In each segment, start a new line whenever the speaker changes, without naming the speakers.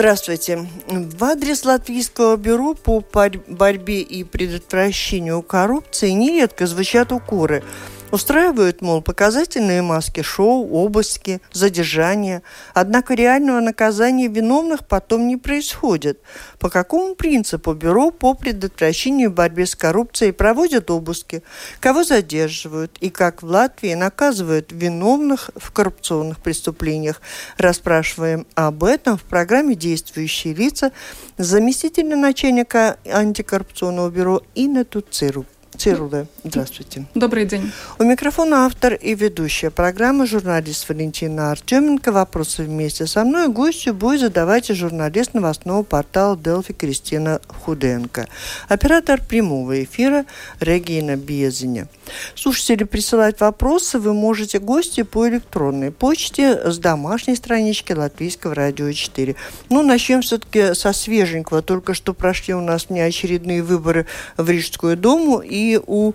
Здравствуйте. В адрес Латвийского бюро по борьбе и предотвращению коррупции нередко звучат укоры – Устраивают, мол, показательные маски шоу, обыски, задержания. Однако реального наказания виновных потом не происходит. По какому принципу Бюро по предотвращению и борьбе с коррупцией проводят обыски? Кого задерживают? И как в Латвии наказывают виновных в коррупционных преступлениях? Расспрашиваем об этом в программе «Действующие лица» заместителя начальника антикоррупционного бюро Инна Туцирук. Цируле. Здравствуйте.
Добрый день.
У микрофона автор и ведущая программы журналист Валентина Артеменко. Вопросы вместе со мной гостю будет задавать журналист новостного портала Делфи Кристина Худенко. Оператор прямого эфира Регина Безиня. Слушатели присылать вопросы вы можете гости по электронной почте с домашней странички Латвийского радио 4. Ну, начнем все-таки со свеженького. Только что прошли у нас неочередные выборы в Рижскую Думу, и у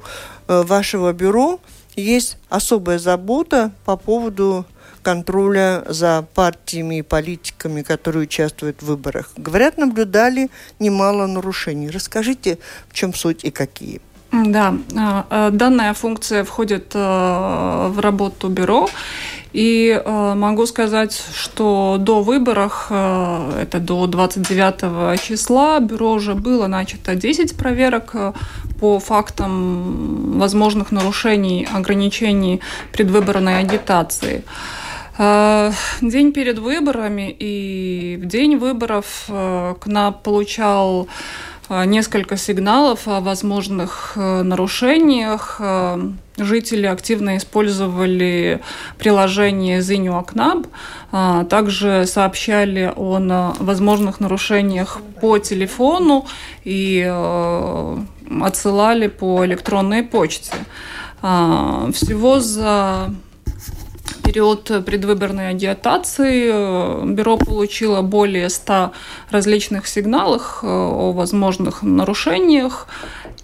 э, вашего бюро есть особая забота по поводу контроля за партиями и политиками, которые участвуют в выборах. Говорят, наблюдали немало нарушений. Расскажите, в чем суть и какие.
Да, а, а, данная функция входит э, в работу бюро. И э, могу сказать, что до выборов, э, это до 29 числа, бюро уже было начато 10 проверок по фактам возможных нарушений, ограничений предвыборной агитации. День перед выборами и в день выборов КНАП получал несколько сигналов о возможных э, нарушениях. Э, жители активно использовали приложение а, также сообщали о возможных нарушениях по телефону и э, отсылали по электронной почте. Всего за период предвыборной агитации э, бюро получило более 100 различных сигналов э, о возможных нарушениях.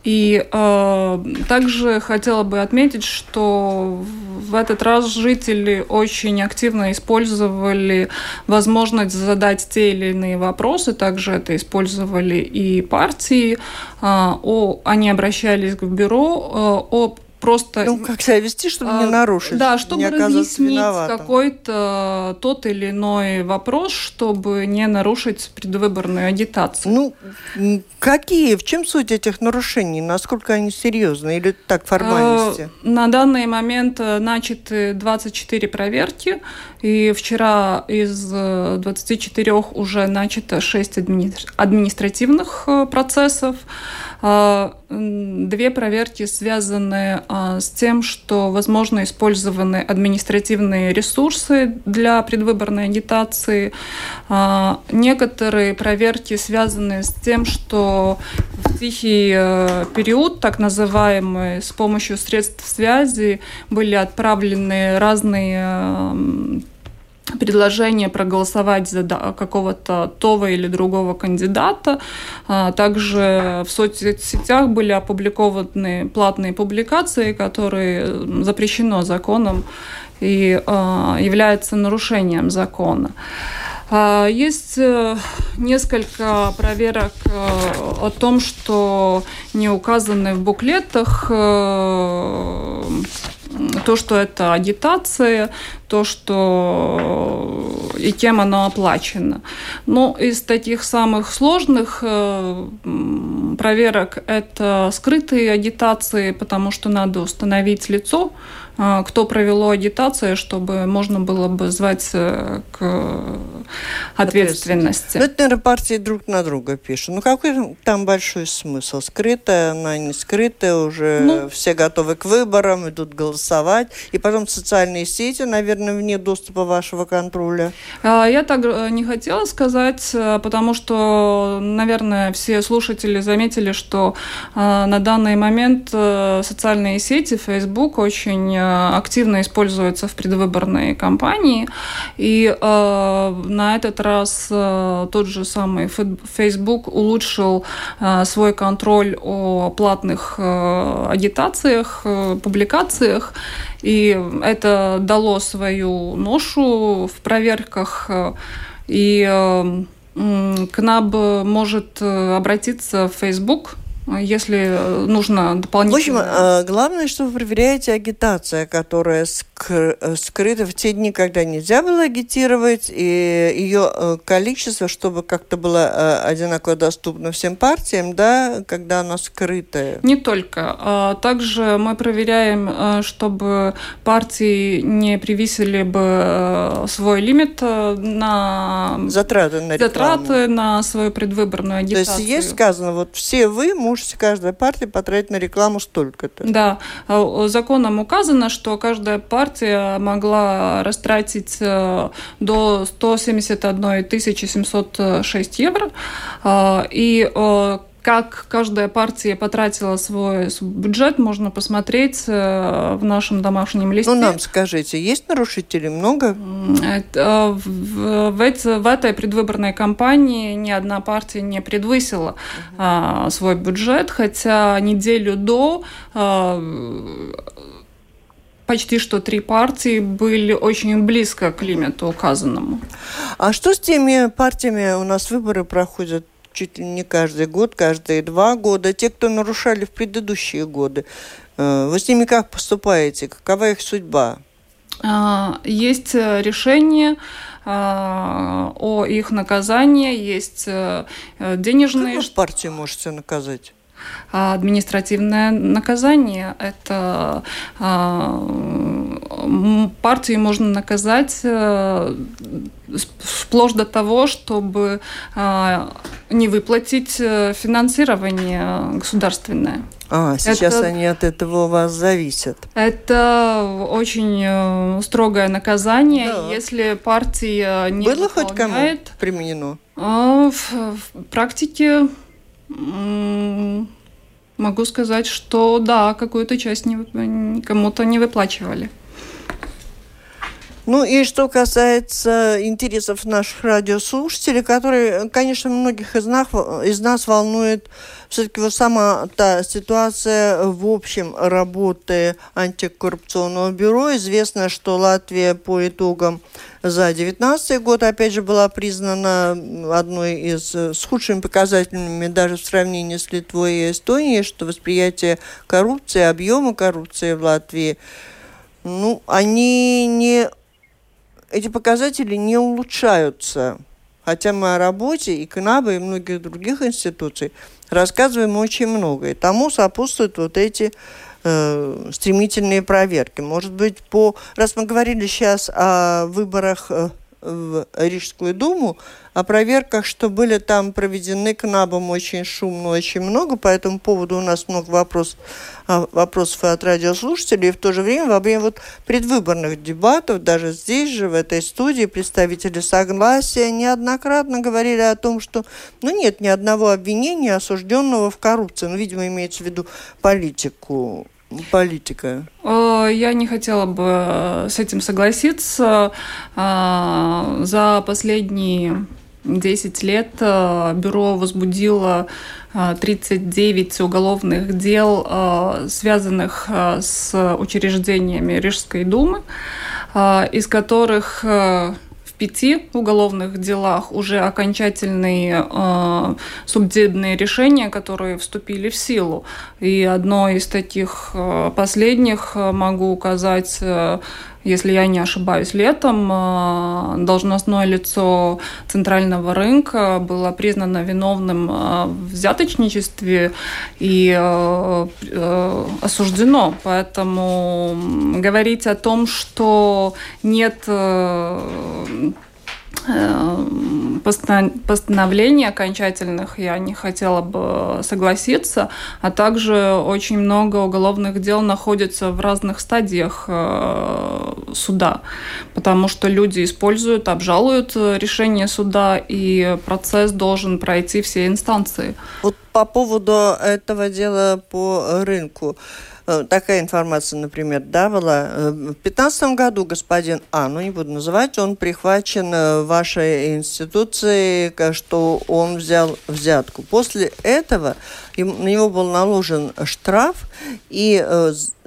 И э, также хотела бы отметить, что в этот раз жители очень активно использовали возможность задать те или иные вопросы. Также это использовали и партии. Э, о, они обращались к бюро э, о просто...
Ну, как себя вести, чтобы а, не нарушить,
Да, чтобы не разъяснить какой-то тот или иной вопрос, чтобы не нарушить предвыборную агитацию.
Ну, какие, в чем суть этих нарушений? Насколько они серьезны или так формальности?
А, на данный момент э, начаты 24 проверки, и вчера из 24 э, уже начато 6 административных э, процессов. А, две проверки связаны а, с тем, что, возможно, использованы административные ресурсы для предвыборной агитации. А, некоторые проверки связаны с тем, что в тихий э, период, так называемый, с помощью средств связи были отправлены разные предложение проголосовать за какого-то того или другого кандидата. А, также в соцсетях были опубликованы платные публикации, которые запрещено законом и а, являются нарушением закона. А, есть э, несколько проверок э, о том, что не указаны в буклетах э, то, что это агитация, то, что и кем оно оплачено. Но из таких самых сложных э, проверок это скрытые агитации, потому что надо установить лицо, э, кто провело агитацию, чтобы можно было бы звать э, к ответственности.
Ну, это, наверное, партии друг на друга пишут. Ну, какой там большой смысл? Скрытая, она не скрытая, уже ну, все готовы к выборам, идут голосовать. И потом социальные сети, наверное, вне доступа вашего контроля.
А, я так э, не хотела сказать, э, потому что, наверное, все слушатели заметили, что на данный момент социальные сети, Facebook очень активно используются в предвыборной кампании. И на этот раз тот же самый Facebook улучшил свой контроль о платных агитациях, публикациях. И это дало свою ношу в проверках. И КНАБ может обратиться в Facebook если нужно дополнительно.
В общем, э, главное, что вы проверяете агитация, которая э, скрыта в те дни, когда нельзя было агитировать, и ее э, количество, чтобы как-то было одинаково доступно всем партиям, да, когда она скрытая.
Не только. А также мы проверяем, чтобы партии не превысили бы свой лимит на
затраты на рекламу.
затраты на свою предвыборную агитацию.
То есть есть сказано, вот все вы можете каждая партия потратить на рекламу столько-то.
Да, а, законом указано, что каждая партия могла растратить э, до 171 706 евро. А, и э, как каждая партия потратила свой бюджет, можно посмотреть э, в нашем домашнем листе.
Ну, нам скажите, есть нарушителей много?
Это, в, в, в этой предвыборной кампании ни одна партия не предвысила угу. а, свой бюджет, хотя неделю до а, почти что три партии были очень близко к лимиту указанному.
А что с теми партиями, у нас выборы проходят чуть ли не каждый год, каждые два года. Те, кто нарушали в предыдущие годы, э, вы с ними как поступаете? Какова их судьба?
А, есть э, решение а, о их наказании, есть э, денежные...
Как вы партию можете наказать?
А административное наказание – это партию можно наказать вплоть до того, чтобы а, не выплатить э, финансирование государственное.
А, сейчас это, они от этого у вас зависят.
Это очень э, строгое наказание, да. если партия не
Было выполняет, хоть кому применено?
В, в практике могу сказать, что да, какую-то часть кому-то не выплачивали.
Ну и что касается интересов наших радиослушателей, которые, конечно, многих из нас, из нас волнует все-таки вот сама та ситуация в общем работы антикоррупционного бюро. Известно, что Латвия по итогам за 2019 год, опять же, была признана одной из с худшими показателями даже в сравнении с Литвой и Эстонией, что восприятие коррупции, объема коррупции в Латвии, ну, они не эти показатели не улучшаются. Хотя мы о работе и КНАБа, и многих других институций рассказываем очень много. И тому сопутствуют вот эти э, стремительные проверки. Может быть, по... Раз мы говорили сейчас о выборах э, в Рижскую думу, о проверках, что были там проведены к НАБам очень шумно, очень много. По этому поводу у нас много а, вопросов от радиослушателей. И в то же время во время вот предвыборных дебатов, даже здесь же, в этой студии, представители Согласия неоднократно говорили о том, что ну, нет ни одного обвинения осужденного в коррупции. Ну, видимо, имеется в виду политику политика?
Я не хотела бы э, с этим согласиться. А, за последние 10 лет э, бюро возбудило 39 э, уголовных дел, связанных с учреждениями Рижской думы, из которых пяти уголовных делах уже окончательные э, судебные решения, которые вступили в силу. И одно из таких э, последних э, могу указать э, если я не ошибаюсь, летом э, должностное лицо центрального рынка было признано виновным э, в взяточничестве и э, осуждено. Поэтому говорить о том, что нет постановлений окончательных я не хотела бы согласиться, а также очень много уголовных дел находится в разных стадиях э, суда, потому что люди используют, обжалуют решение суда, и процесс должен пройти все инстанции.
По поводу этого дела по рынку. Э, такая информация, например, да. Э, в 2015 году господин А, ну не буду называть, он прихвачен э, вашей институцией, что он взял взятку. После этого на него был наложен штраф, и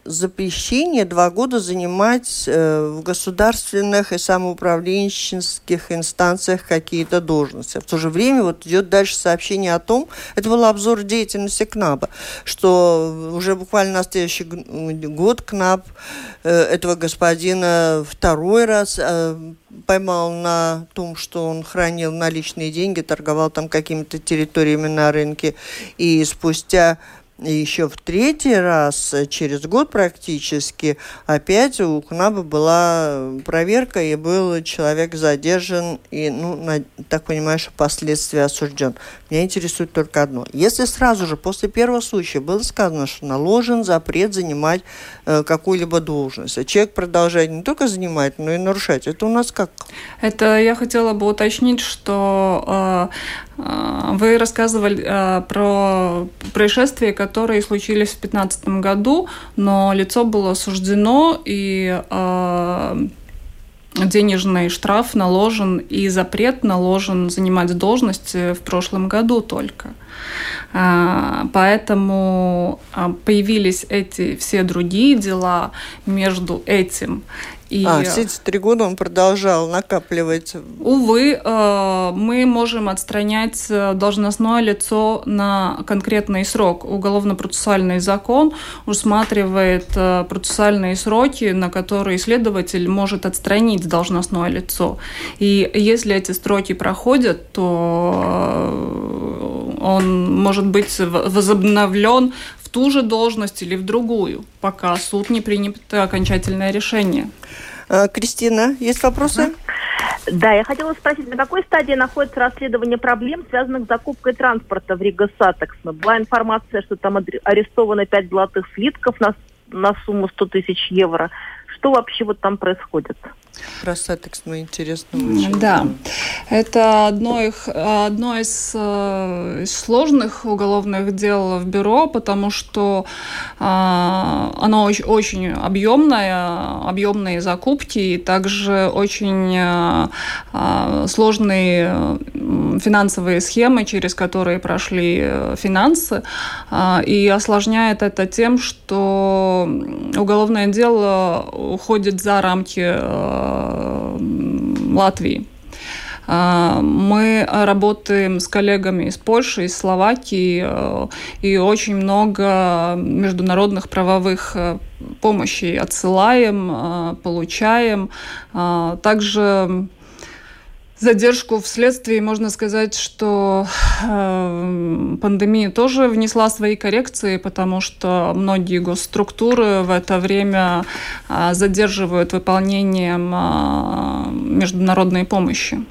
запрещение два года занимать э, в государственных и самоуправленческих инстанциях какие-то должности. В то же время вот идет дальше сообщение о том, это был обзор деятельности КНАБа, что уже буквально на следующий год КНАБ э, этого господина второй раз э, поймал на том, что он хранил наличные деньги, торговал там какими-то территориями на рынке, и спустя и еще в третий раз, э, через год практически, опять у КНАБа была проверка, и был человек задержан, и, ну, на, так понимаю, что последствия осужден. Меня интересует только одно. Если сразу же после первого случая было сказано, что наложен запрет занимать э, какую-либо должность, а человек продолжает не только занимать, но и нарушать, это у нас как?
Это я хотела бы уточнить, что э, а, вы рассказывали а, про происшествия, которые случились в 2015 году, но лицо было осуждено и а, денежный штраф наложен и запрет наложен занимать должность в прошлом году только. Поэтому появились эти все другие дела между этим
и... А, все эти три года он продолжал накапливать.
Увы, э, мы можем отстранять э, должностное лицо на конкретный срок. Уголовно-процессуальный закон усматривает э, процессуальные сроки, на которые следователь может отстранить должностное лицо. И если эти сроки проходят, то он может быть возобновлен ту же должность или в другую, пока суд не примет окончательное решение.
Э, Кристина, есть вопросы?
Да, я хотела спросить, на какой стадии находится расследование проблем, связанных с закупкой транспорта в Rīgas satiksme? Была информация, что там арестовано 5 золотых слитков на, на сумму 100 тысяч евро. Что вообще вот там происходит?
Про satiksme мне интересно очень.
Да, это одно, их, одно из, э, из сложных уголовных дел в бюро, потому что э, оно очень, очень объемное, объемные закупки и также очень э, э сложные финансовые схемы, через которые прошли э, финансы, э, и осложняет это тем, что уголовное дело уходит за рамки э, Латвии. А, мы работаем с коллегами из Польши, из Словакии, э, и очень много международных правовых помощи отсылаем, получаем. А, также задержку вследствие, можно сказать, что э, пандемия тоже внесла свои коррекции, потому что многие госструктуры в это время э, задерживают выполнением э, международной помощи.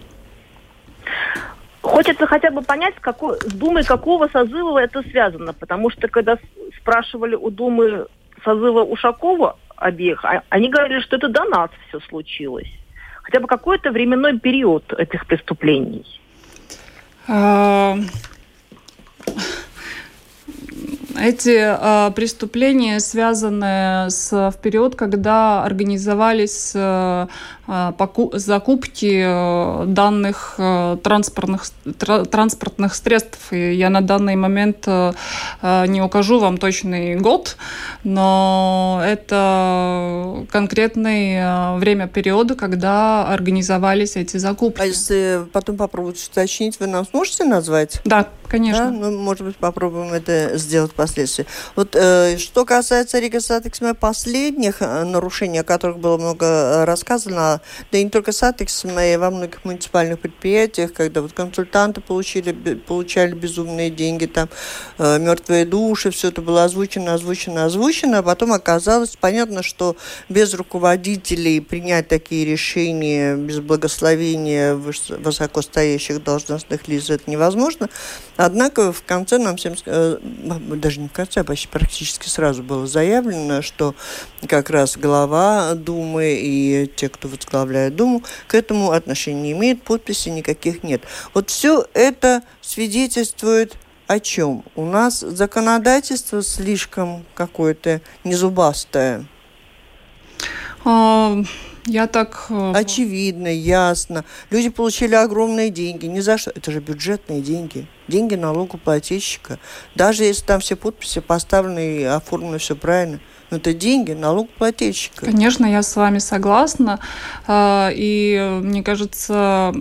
Хочется хотя бы понять, какой, с Думой какого созыва это связано, потому что когда спрашивали у Думы созыва Ушакова обеих, а, они говорили, что это до нас все случилось хотя бы какой-то временной период этих преступлений? А,
эти э, преступления связаны с в период, когда организовались э, поку закупки э, данных э, транспортных тра транспортных средств. И я на данный момент э, э, не укажу вам точный год, но это конкретный э, время периода, когда организовались эти закупки.
А если потом попробовать уточнить, вы нам сможете назвать?
Да, Конечно.
Да? Ну, может быть, попробуем это сделать впоследствии. Вот э, что касается Rīgas satiksme последних э, нарушений, о которых было много э, рассказано, да и не только satiksme, и во многих муниципальных предприятиях, когда вот консультанты получили, получали безумные деньги, там э, мертвые души, все это было озвучено, озвучено, озвучено, а потом оказалось понятно, что без руководителей принять такие решения, без благословения высокостоящих должностных лиц это невозможно. Однако в конце нам всем, э, даже не в конце, а почти практически сразу было заявлено, что как раз глава Думы и те, кто возглавляет Думу, к этому отношения не имеют, подписи никаких нет. Вот все это свидетельствует о чем? У нас законодательство слишком какое-то незубастое.
Я так...
Э, Очевидно, ясно. Люди получили огромные деньги. Ни за что. Это же бюджетные деньги. Деньги налогоплательщика. Даже если там все подписи поставлены и оформлены все правильно – но это деньги налогоплательщика.
Конечно, я с вами согласна. А, и мне кажется,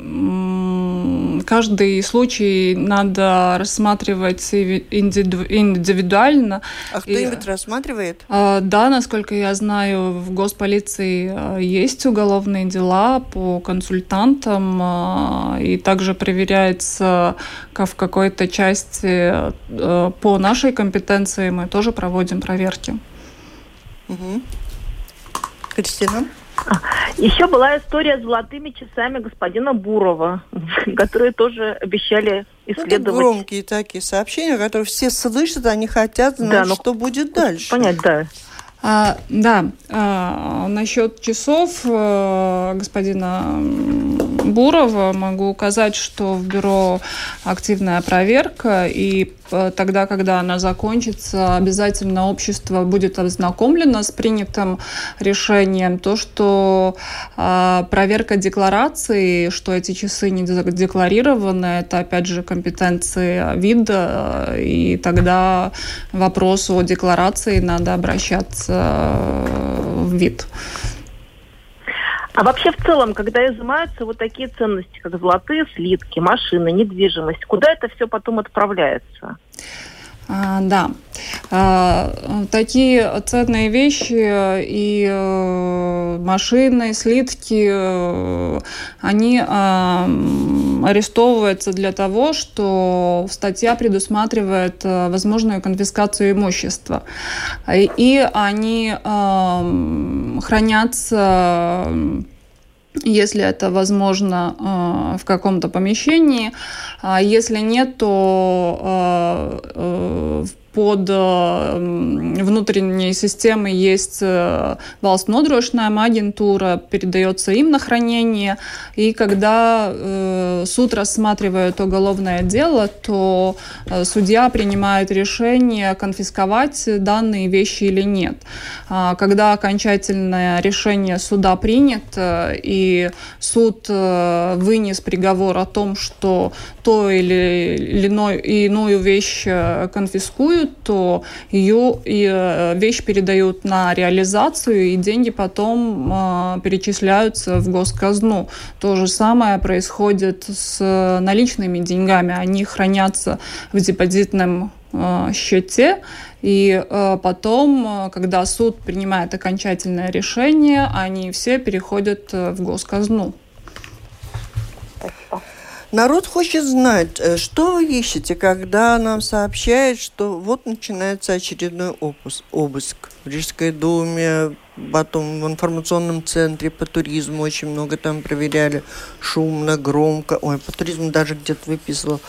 каждый случай надо рассматривать индивидуально.
А кто-нибудь рассматривает?
А, да, насколько я знаю, в госполиции а, есть уголовные дела по консультантам, и также проверяется в какой-то части по нашей компетенции мы тоже проводим проверки.
Угу. Кристина?
Еще была история с золотыми часами господина Бурова, которые тоже обещали исследовать. Это
громкие такие сообщения, которые все слышат, они хотят знать, да, ну, что будет дальше.
Понять, да.
А, да, а, насчет часов а, господина Бурова могу указать, что в бюро активная проверка, и тогда, когда она закончится, обязательно общество будет ознакомлено с принятым решением. То, что э, проверка декларации, что эти часы не декларированы, это опять же компетенции вида, и тогда вопрос о декларации надо обращаться в вид.
А вообще в целом, когда изымаются вот такие ценности, как золотые слитки, машины, недвижимость, куда это все потом отправляется?
А, да. А, такие ценные вещи и э, машины, слитки, э, они арестовываются для того, что статья предусматривает э, возможную конфискацию имущества. И они хранятся если это возможно э, в каком-то помещении. А если нет, то э, э, под внутренней системой есть valsts nodrošinājuma агентура, передается им на хранение. И когда э, суд рассматривает уголовное дело, то э, судья принимает решение, конфисковать данные вещи или нет. А когда окончательное решение суда принято, и суд э, вынес приговор о том, что то или иную вещь конфискуют, то ее вещь передают на реализацию, и деньги потом перечисляются в госказну. То же самое происходит с наличными деньгами. Они хранятся в депозитном счете, и потом, когда суд принимает окончательное решение, они все переходят в госказну.
Народ хочет знать, э, что вы ищете, когда нам сообщают, что вот начинается очередной обыск, обыск в Рижской думе, потом в информационном центре по туризму очень много там проверяли, шумно, громко. Ой, по туризму даже где-то выписывал.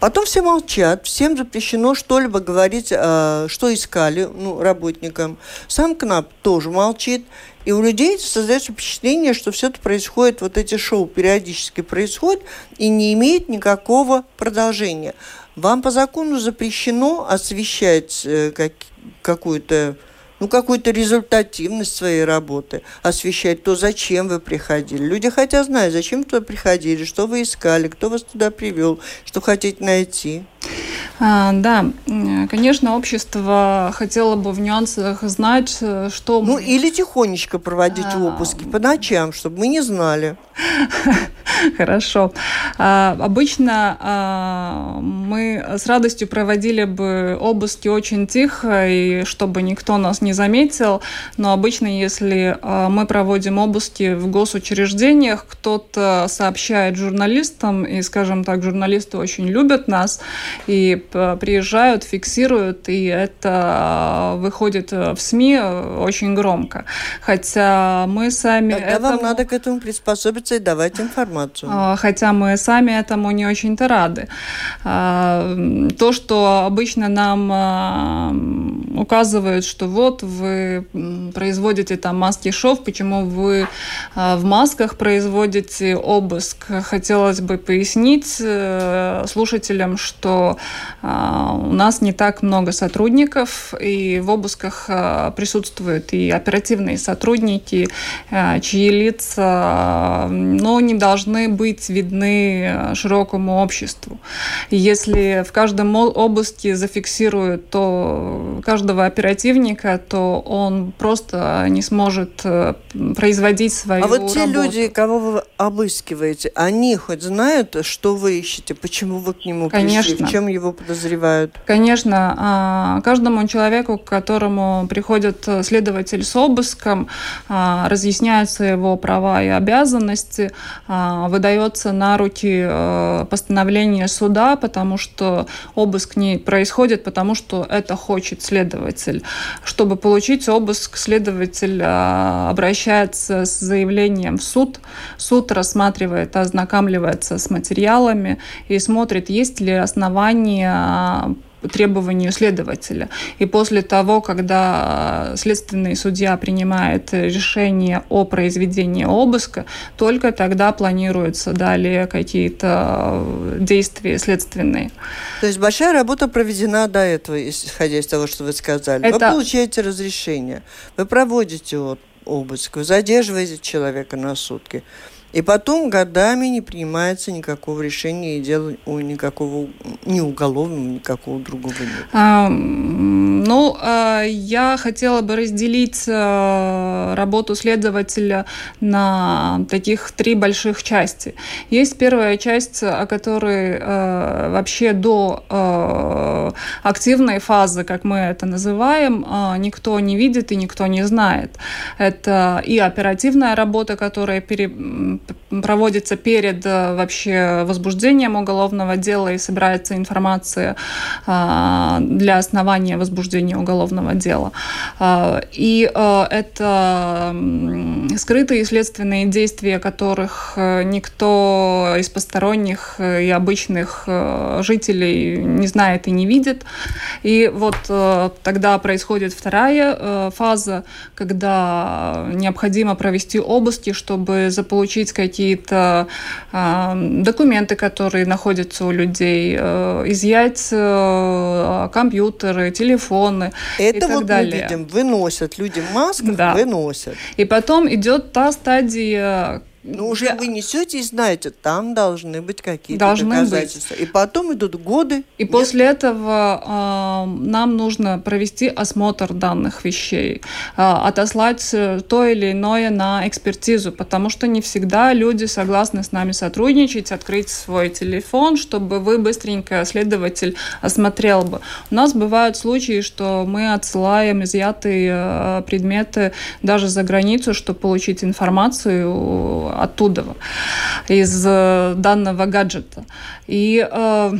Потом все молчат, всем запрещено что-либо говорить, э, что искали ну, работникам. Сам КНАП тоже молчит. И у людей создается впечатление, что все это происходит, вот эти шоу периодически происходят и не имеет никакого продолжения. Вам по закону запрещено освещать э, как, какую-то ну, какую-то результативность своей работы, освещать то, зачем вы приходили. Люди хотят знать, зачем туда приходили, что вы искали, кто вас туда привел, что хотите найти.
А, да, конечно, общество хотело бы в нюансах знать, что...
Ну, или тихонечко проводить а... обыски по ночам, чтобы мы не знали.
Хорошо. А, обычно мы с радостью проводили бы обыски очень тихо, и чтобы никто нас не заметил. Но обычно, если мы проводим обыски в госучреждениях, кто-то сообщает журналистам, и, скажем так, журналисты очень любят нас, и приезжают, фиксируют, и это выходит в СМИ очень громко. Хотя мы сами...
Тогда этому... вам надо к этому приспособиться и давать информацию.
А, хотя мы сами этому не очень-то рады. А, то, что обычно нам а, указывают, что вот вы производите там маски-шов, почему вы в масках производите обыск. Хотелось бы пояснить э, слушателям, что у нас не так много сотрудников, и в обысках присутствуют и оперативные сотрудники, чьи лица но не должны быть видны широкому обществу. Если в каждом области зафиксируют то каждого оперативника, то он просто не сможет производить свою
А вот те
работу.
люди, кого вы обыскиваете, они хоть знают, что вы ищете, почему вы к нему
Конечно.
пришли, в чем его подозревают?
Конечно, а, каждому человеку, к которому приходит следователь с обыском, а, разъясняются его права и обязанности, а, выдается на руки э, постановление суда, потому что обыск не происходит, потому что это хочет следователь. Чтобы получить обыск, следователь обращается с заявлением в суд. Суд рассматривает, ознакомливается с материалами и смотрит, есть ли основания требованию следователя. И после того, когда следственный судья принимает решение о произведении обыска, только тогда планируются далее какие-то действия следственные.
То есть большая работа проведена до этого, исходя из того, что вы сказали. Это... Вы получаете разрешение, вы проводите обыск, вы задерживаете человека на сутки. И потом годами не принимается никакого решения, и дела никакого, ни уголовного, никакого другого нет.
А, ну, а, я хотела бы разделить а, работу следователя на таких три больших части. Есть первая часть, о которой а, вообще до а, активной фазы, как мы это называем, никто не видит и никто не знает. Это и оперативная работа, которая пере проводится перед э, вообще возбуждением уголовного дела и собирается информация а, для основания возбуждения уголовного дела. А, и э, это скрытые следственные действия, которых э, никто из посторонних и обычных жителей не знает и не видит. И вот тогда происходит вторая фаза, когда необходимо провести обыски, чтобы заполучить какие-то э, документы, которые находятся у людей, э, изъять э, компьютеры, телефоны
Это
и так
вот
далее.
мы видим, выносят люди в масках, да. выносят.
И потом идет та стадия,
ну, уже вы несете и знаете, там должны быть какие-то должны доказательства. Быть. И потом идут годы.
И нет? после этого э, нам нужно провести осмотр данных вещей, э, отослать то или иное на экспертизу, потому что не всегда люди согласны с нами сотрудничать, открыть свой телефон, чтобы вы быстренько, следователь, осмотрел бы. У нас бывают случаи, что мы отсылаем изъятые э, предметы даже за границу, чтобы получить информацию оттуда, из э, данного гаджета. И э,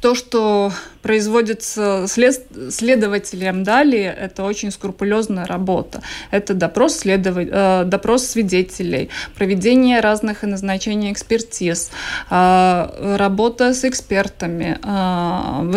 то, что производится след... следователем далее, это очень скрупулезная работа. Это допрос, следов... э, допрос свидетелей, проведение разных и назначение экспертиз, э, работа с экспертами, э,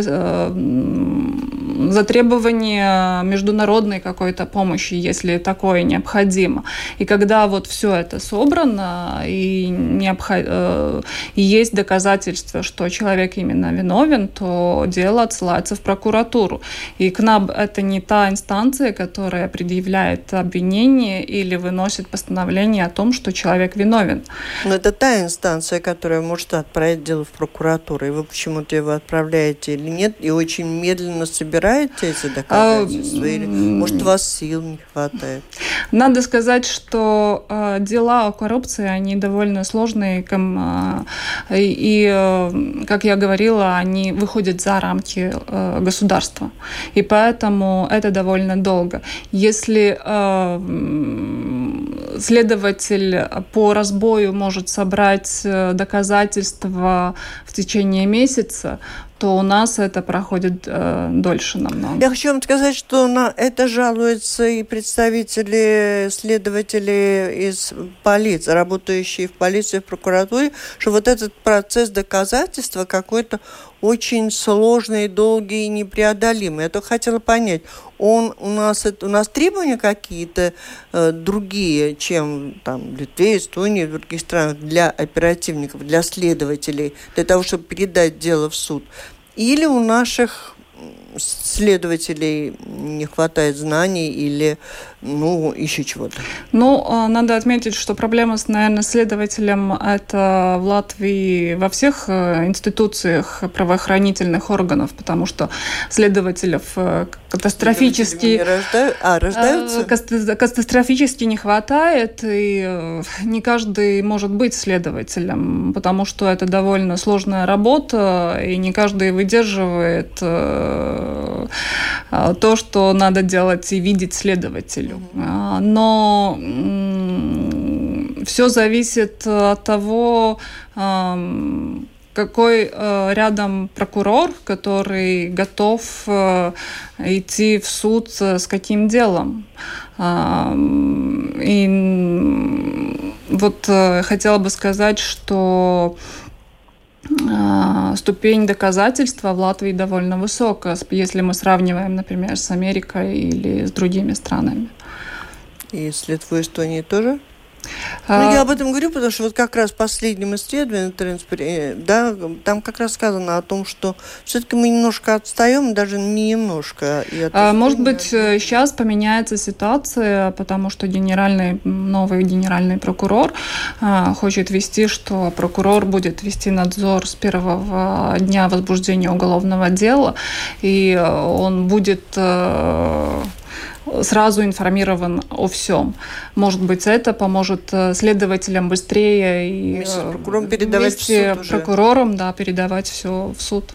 затребование международной какой-то помощи, если такое необходимо. И когда вот все это собрано и, необход... и есть доказательства, что человек именно виновен, то дело дело отсылается в прокуратуру. И КНАБ – это не та инстанция, которая предъявляет обвинение или выносит постановление о том, что человек виновен.
Но это та инстанция, которая может отправить дело в прокуратуру. И вы почему-то его отправляете или нет, и очень медленно собираете эти доказательства? Или, может, у вас сил не хватает?
Надо сказать, что э, дела о коррупции, они довольно сложные. Э, и, э, как я говорила, они выходят за рамки э, государства. И поэтому это довольно долго. Если э, следователь по разбою может собрать э, доказательства в течение месяца, то у нас это проходит э, дольше намного.
Я хочу вам сказать, что на это жалуются и представители, следователи из полиции, работающие в полиции, в прокуратуре, что вот этот процесс доказательства какой-то очень сложный, долгий и непреодолимый. Я только хотела понять, он у нас это у нас требования какие-то э, другие, чем там в Литве, Эстонии, в других странах для оперативников, для следователей, для того, чтобы передать дело в суд. Или у наших следователей не хватает знаний или ну, еще чего-то?
Ну, а, надо отметить, что проблема с, наверное, следователем это в Латвии во всех э, институциях правоохранительных органов, потому что следователей э, катастрофически...
Рожда... А, э, рождаются?
Катастрофически не хватает, и не каждый может быть следователем, потому что это довольно сложная работа, и не каждый выдерживает то, что надо делать и видеть следователь неделю. А, но все зависит от того, какой э, рядом прокурор, который готов э, идти в суд с каким делом. И вот э, хотела бы сказать, что ступень доказательства в Латвии довольно высокая, если мы сравниваем, например, с Америкой или с другими странами.
И с Литвой, Эстонии тоже? Ну, я об этом говорю, потому что вот как раз в последнем исследовании, э, да, там как раз сказано о том, что все-таки мы немножко отстаем, даже не немножко.
А, может быть, сейчас поменяется ситуация, потому что генеральный, новый генеральный прокурор а, хочет вести, что прокурор будет вести надзор с первого дня возбуждения уголовного дела, и он будет э, сразу информирован о всем. Может быть, это поможет э, следователям быстрее и
вместе с прокурором передавать
вместе в суд прокурором, да, передавать все в суд.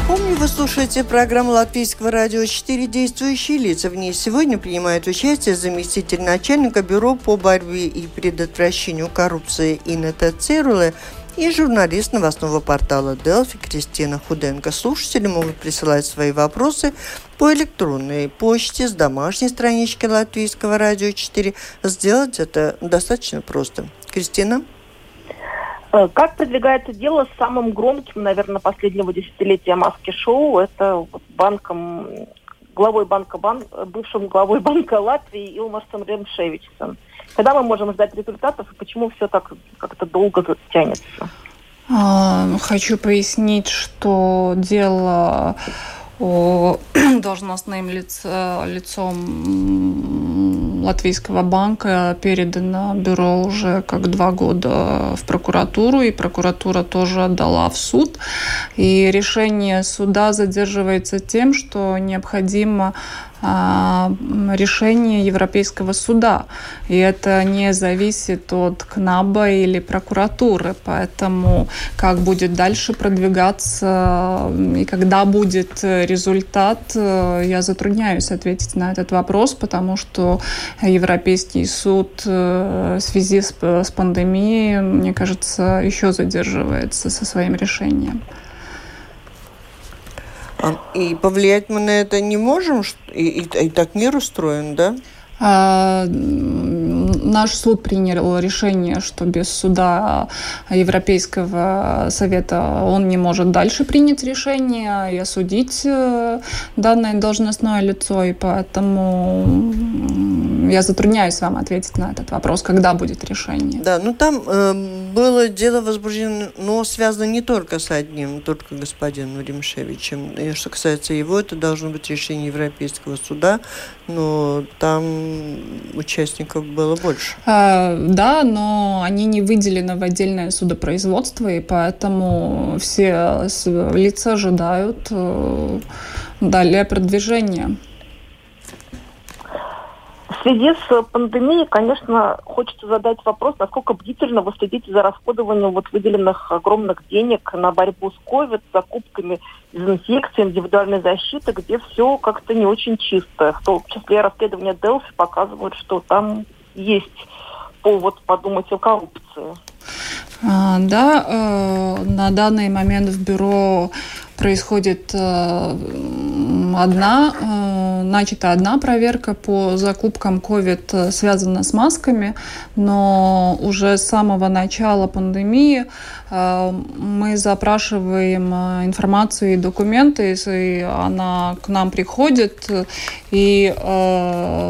Напомню, вы слушаете программу Латвийского радио «Четыре действующие лица». В ней сегодня принимает участие заместитель начальника Бюро по борьбе и предотвращению коррупции Инета Цируле и журналист новостного портала Делфи Кристина Худенко. Слушатели могут присылать свои вопросы по электронной почте с домашней странички Латвийского радио 4. Сделать это достаточно просто. Кристина?
Э, как продвигается дело с самым громким, наверное, последнего десятилетия маски-шоу? Это вот банком, главой банка, бан, бывшим главой банка Латвии Илмарсом Ремшевичем. Когда мы можем ждать результатов и почему все так как-то долго тянется?
А, хочу пояснить, что дело о должностным лиц, лицом Латвийского банка передано бюро уже как два года в прокуратуру, и прокуратура тоже отдала в суд. И решение суда задерживается тем, что необходимо решение Европейского суда. И это не зависит от КНАБа или прокуратуры. Поэтому как будет дальше продвигаться и когда будет результат, я затрудняюсь ответить на этот вопрос, потому что Европейский суд э, в связи с, с пандемией, мне кажется, еще задерживается со своим решением.
А, и повлиять мы на это не можем, и, и, и так мир устроен, да?
А, наш суд принял решение, что без суда Европейского совета он не может дальше принять решение и осудить э, данное должностное лицо, и поэтому я затрудняюсь вам ответить на этот вопрос, когда будет решение.
Да, ну там э, было дело возбуждено, но связано не только с одним, только господином Римшевичем. И что касается его, это должно быть решение Европейского суда, но там участников было больше.
А, да, но они не выделены в отдельное судопроизводство, и поэтому все лица ожидают э, далее продвижения.
В связи с пандемией, конечно, хочется задать вопрос, насколько бдительно вы следите за расходованием вот выделенных огромных денег на борьбу с COVID, закупками дезинфекции, индивидуальной защиты, где все как-то не очень чисто. В том числе расследования Делфи показывают, что там есть повод подумать о коррупции.
А, да, э, на данный момент в бюро происходит э, одна, э, начата одна проверка по закупкам COVID, э, связанная с масками, но уже с самого начала пандемии мы запрашиваем информацию и документы, и она к нам приходит, и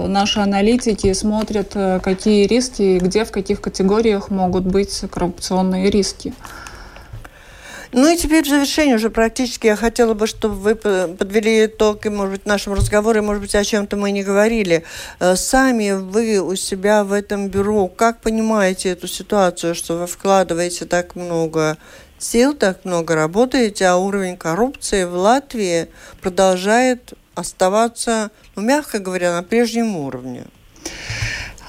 наши аналитики смотрят, какие риски, где, в каких категориях могут быть коррупционные риски.
Ну и теперь в завершение уже практически я хотела бы, чтобы вы подвели итог, и, может быть, нашему разговору, и, может быть, о чем-то мы не говорили. Э, сами вы у себя в этом бюро, как понимаете эту ситуацию, что вы вкладываете так много сил, так много работаете, а уровень коррупции в Латвии продолжает оставаться, ну, мягко говоря, на прежнем уровне?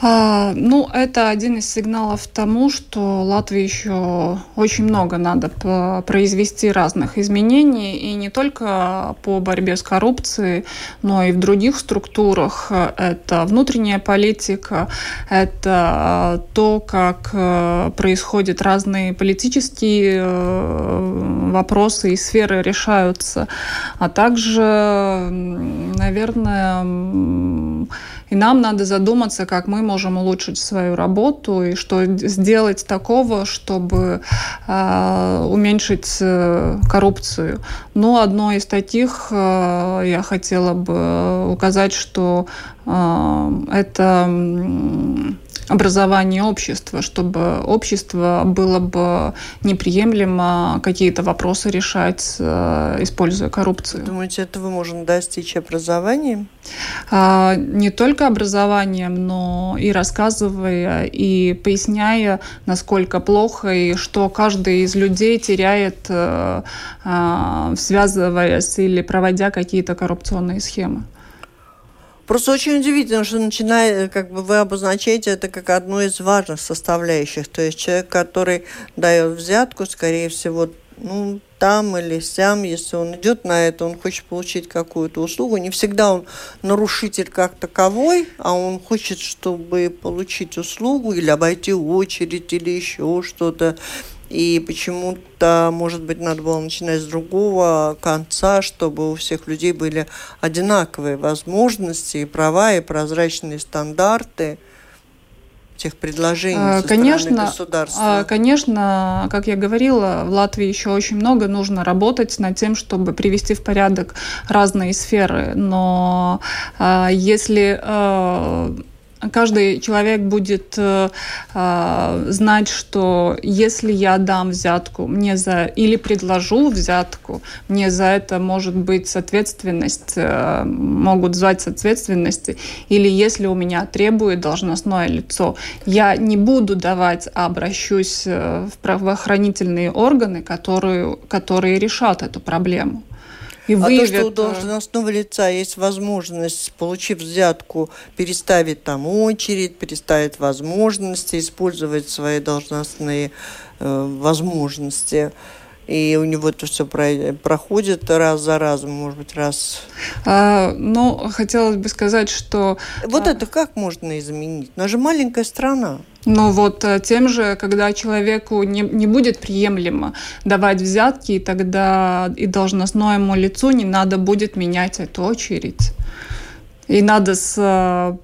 А, ну, это один из сигналов тому, что Латвии еще очень много надо произвести разных изменений, и не только по борьбе с коррупцией, но и в других структурах. Это внутренняя политика, это то, как э, происходят разные политические э, вопросы и сферы решаются, а также, наверное, и нам надо задуматься, как мы можем улучшить свою работу и что сделать такого, чтобы э, уменьшить э, коррупцию. Но одно из таких э, я хотела бы указать, что э, это образование общества, чтобы общество было бы неприемлемо какие-то вопросы решать, э, используя коррупцию.
Думаете, этого можно достичь образованием?
А, не только образованием, но и рассказывая, и поясняя, насколько плохо и что каждый из людей теряет, э, связываясь или проводя какие-то коррупционные схемы.
Просто очень удивительно, что начиная, как бы вы обозначаете это как одну из важных составляющих. То есть человек, который дает взятку, скорее всего, ну, там или сям, если он идет на это, он хочет получить какую-то услугу. Не всегда он нарушитель как таковой, а он хочет, чтобы получить услугу или обойти очередь или еще что-то. И почему-то, может быть, надо было начинать с другого конца, чтобы у всех людей были одинаковые возможности и права, и прозрачные стандарты тех предложений а, со
конечно,
стороны государства?
А, конечно, как я говорила, в Латвии еще очень много нужно работать над тем, чтобы привести в порядок разные сферы. Но а, если каждый человек будет э, э, знать, что если я дам взятку, мне за или предложу взятку, мне за это может быть ответственность, э, могут звать с ответственности, или если у меня требует должностное лицо, я не буду давать, а обращусь э, в правоохранительные органы, которые, которые решат эту проблему
и выявят... А то, что у должностного лица есть возможность, получив взятку, переставить там очередь, переставить возможности, использовать свои должностные э, возможности, и у него это все проходит раз за разом, может быть, раз.
А, ну, хотелось бы сказать, что...
Вот а... это как можно изменить? У нас же маленькая страна.
Но вот э, тем же, когда человеку не, не будет приемлемо давать взятки, тогда и должностному лицу не надо будет менять эту очередь. И надо с,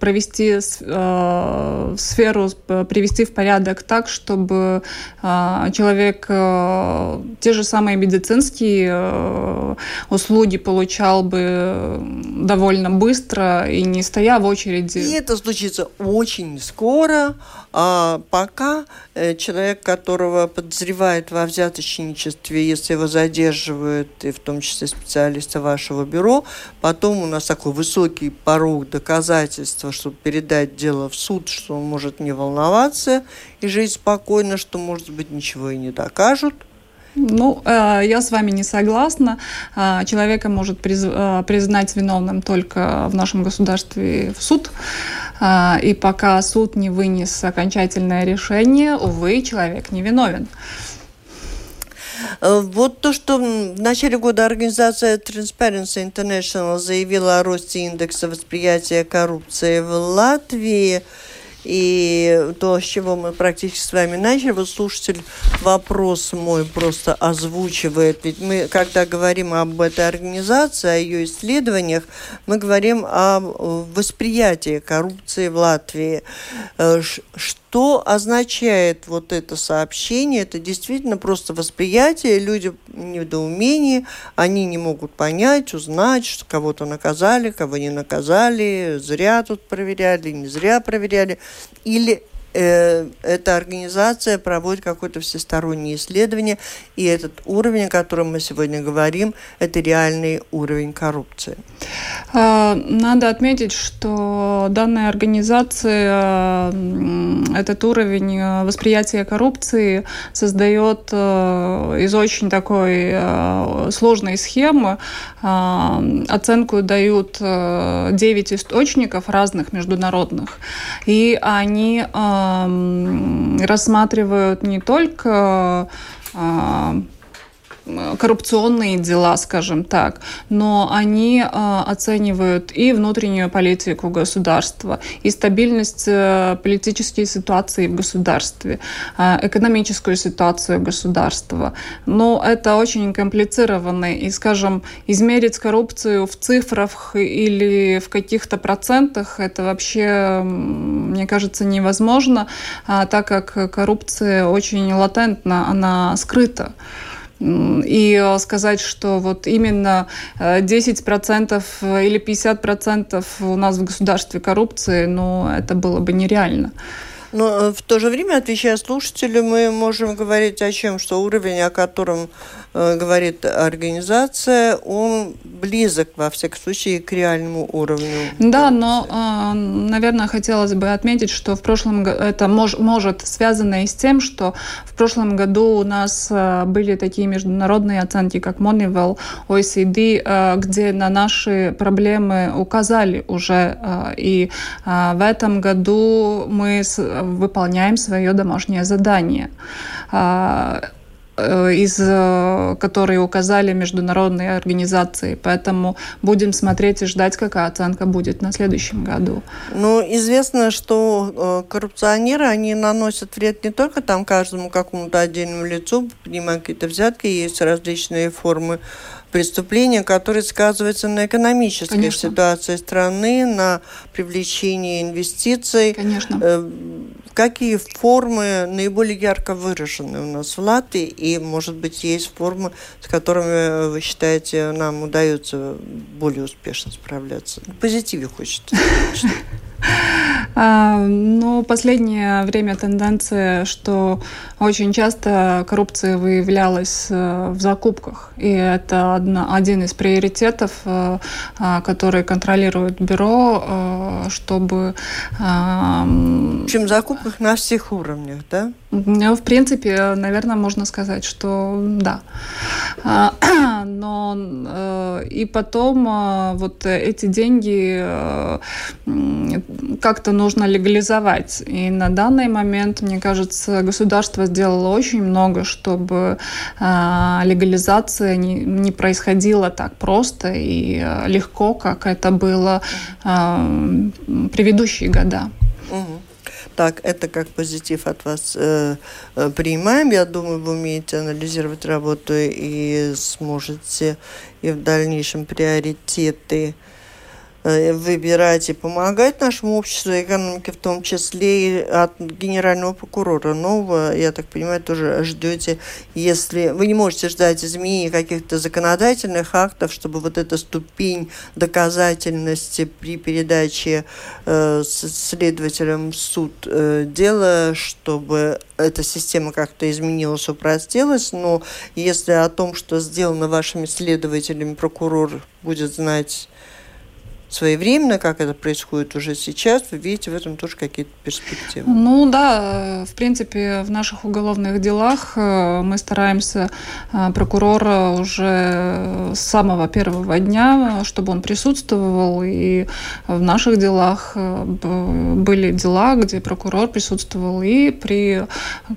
провести э, сферу, привести в порядок так, чтобы э, человек э, те же самые медицинские э, услуги получал бы довольно быстро и не стоя в очереди.
И это случится очень скоро, а пока э, человек, которого подозревают во взяточничестве, если его задерживают, и в том числе специалисты вашего бюро, потом у нас такой высокий порог доказательства, чтобы передать дело в суд, что он может не волноваться и жить спокойно, что, может быть, ничего и не докажут.
Ну, э, я с вами не согласна. Э, человека может э, признать виновным только в нашем государстве в суд. И пока суд не вынес окончательное решение, увы, человек не виновен.
Вот то, что в начале года организация Transparency International заявила о росте индекса восприятия коррупции в Латвии – и то, с чего мы практически с вами начали, вот слушатель вопрос мой просто озвучивает. Ведь мы, когда говорим об этой организации, о ее исследованиях, мы говорим о восприятии коррупции в Латвии. Э, что означает вот это сообщение? Это действительно просто восприятие, люди в недоумении, они не могут понять, узнать, что кого-то наказали, кого не наказали, зря тут проверяли, не зря проверяли. Или э, эта организация проводит какое-то всестороннее исследование, и этот уровень, о котором мы сегодня говорим, это реальный уровень коррупции.
А, надо отметить, что данная организация этот уровень э, восприятия коррупции создает из очень такой сложной схемы. А, оценку дают 9 источников разных международных, и они рассматривают не только а, коррупционные дела, скажем так, но они э, оценивают и внутреннюю политику государства, и стабильность э, политической ситуации в государстве, э, экономическую ситуацию государства. Но это очень комплицированно, и, скажем, измерить коррупцию в цифрах или в каких-то процентах, это вообще, мне кажется, невозможно, так как коррупция очень латентна, она скрыта. И сказать, что вот именно 10% э, или 50% у нас в государстве коррупции, ну, это было бы нереально.
Но э, в то же время, отвечая слушателю, мы можем говорить о чем? Что уровень, о котором э, говорит организация, он близок, во всяком случае, к реальному уровню.
Да, но, э, наверное, хотелось бы отметить, что в прошлом году это мож, может связано и с тем, что в прошлом году у нас э, были такие международные оценки, как Moneyval, OECD, э, где на наши проблемы указали уже. Э, и э, в этом году мы с, выполняем свое домашнее задание а, э, из э, которые указали международные организации. Поэтому будем смотреть и ждать, какая оценка будет на следующем году.
Ну, известно, что э, коррупционеры, они наносят вред не только там каждому какому-то отдельному лицу, принимая какие-то взятки, есть различные формы преступления, которые сказываются на экономической Конечно. ситуации страны, на привлечении инвестиций.
Конечно.
Э, какие формы наиболее ярко выражены у нас в Латвии? И, может быть, есть формы, с которыми, вы считаете, нам удается более успешно справляться? В позитиве хочется.
Ну, последнее время тенденция, что очень часто коррупция выявлялась э, в закупках. И это одна, один из приоритетов, э, а, который контролирует бюро, э, чтобы...
В общем, в закупках на всех уровнях, да?
Ну, в принципе, наверное, можно сказать, что да. А, но и потом вот эти деньги как-то нужно легализовать. И на данный момент, мне кажется, государство сделало очень много, чтобы э, легализация не, происходила так просто и э, легко, как это было э, предыдущие года.
Так, это как позитив от вас э, э, принимаем. Я думаю, вы умеете анализировать работу и сможете и в дальнейшем приоритеты э, выбирать и помогать нашему обществу экономике, в том числе и от генерального прокурора нового, я так понимаю, тоже ждете, если вы не можете ждать изменений каких-то законодательных актов, чтобы вот эта ступень доказательности при передаче э, следователям в суд э, дела, чтобы эта система как-то изменилась, упростилась, но если о том, что сделано вашими следователями, прокурор будет знать своевременно, как это происходит уже сейчас, вы видите в этом тоже какие-то перспективы?
Ну да, в принципе, в наших уголовных делах э, мы стараемся э, прокурора уже с самого первого дня, чтобы он присутствовал, и в наших делах э, были дела, где прокурор присутствовал и при,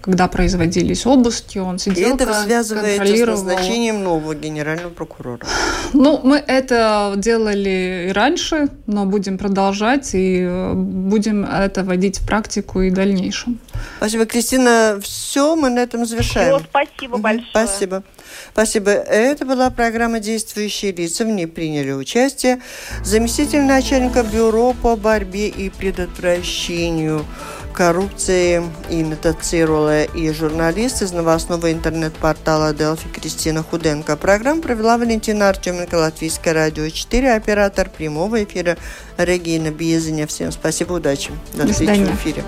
когда производились обыски, он сидел,
и это связывается с назначением нового генерального прокурора?
Ну, мы это делали и раньше, раньше, но будем продолжать и э, будем это вводить в практику и в дальнейшем.
Спасибо, Кристина. Все, мы на этом завершаем.
Все, спасибо большое.
Спасибо. Спасибо. Это была программа «Действующие лица». В ней приняли участие заместитель начальника бюро по борьбе и предотвращению коррупции Инна Тацирова и журналист из новостного интернет-портала Делфи Кристина Худенко. Программу провела Валентина Артеменко, Латвийское радио 4, оператор прямого эфира Регина Биезиня. Всем спасибо, удачи.
До, До встречи
в эфире.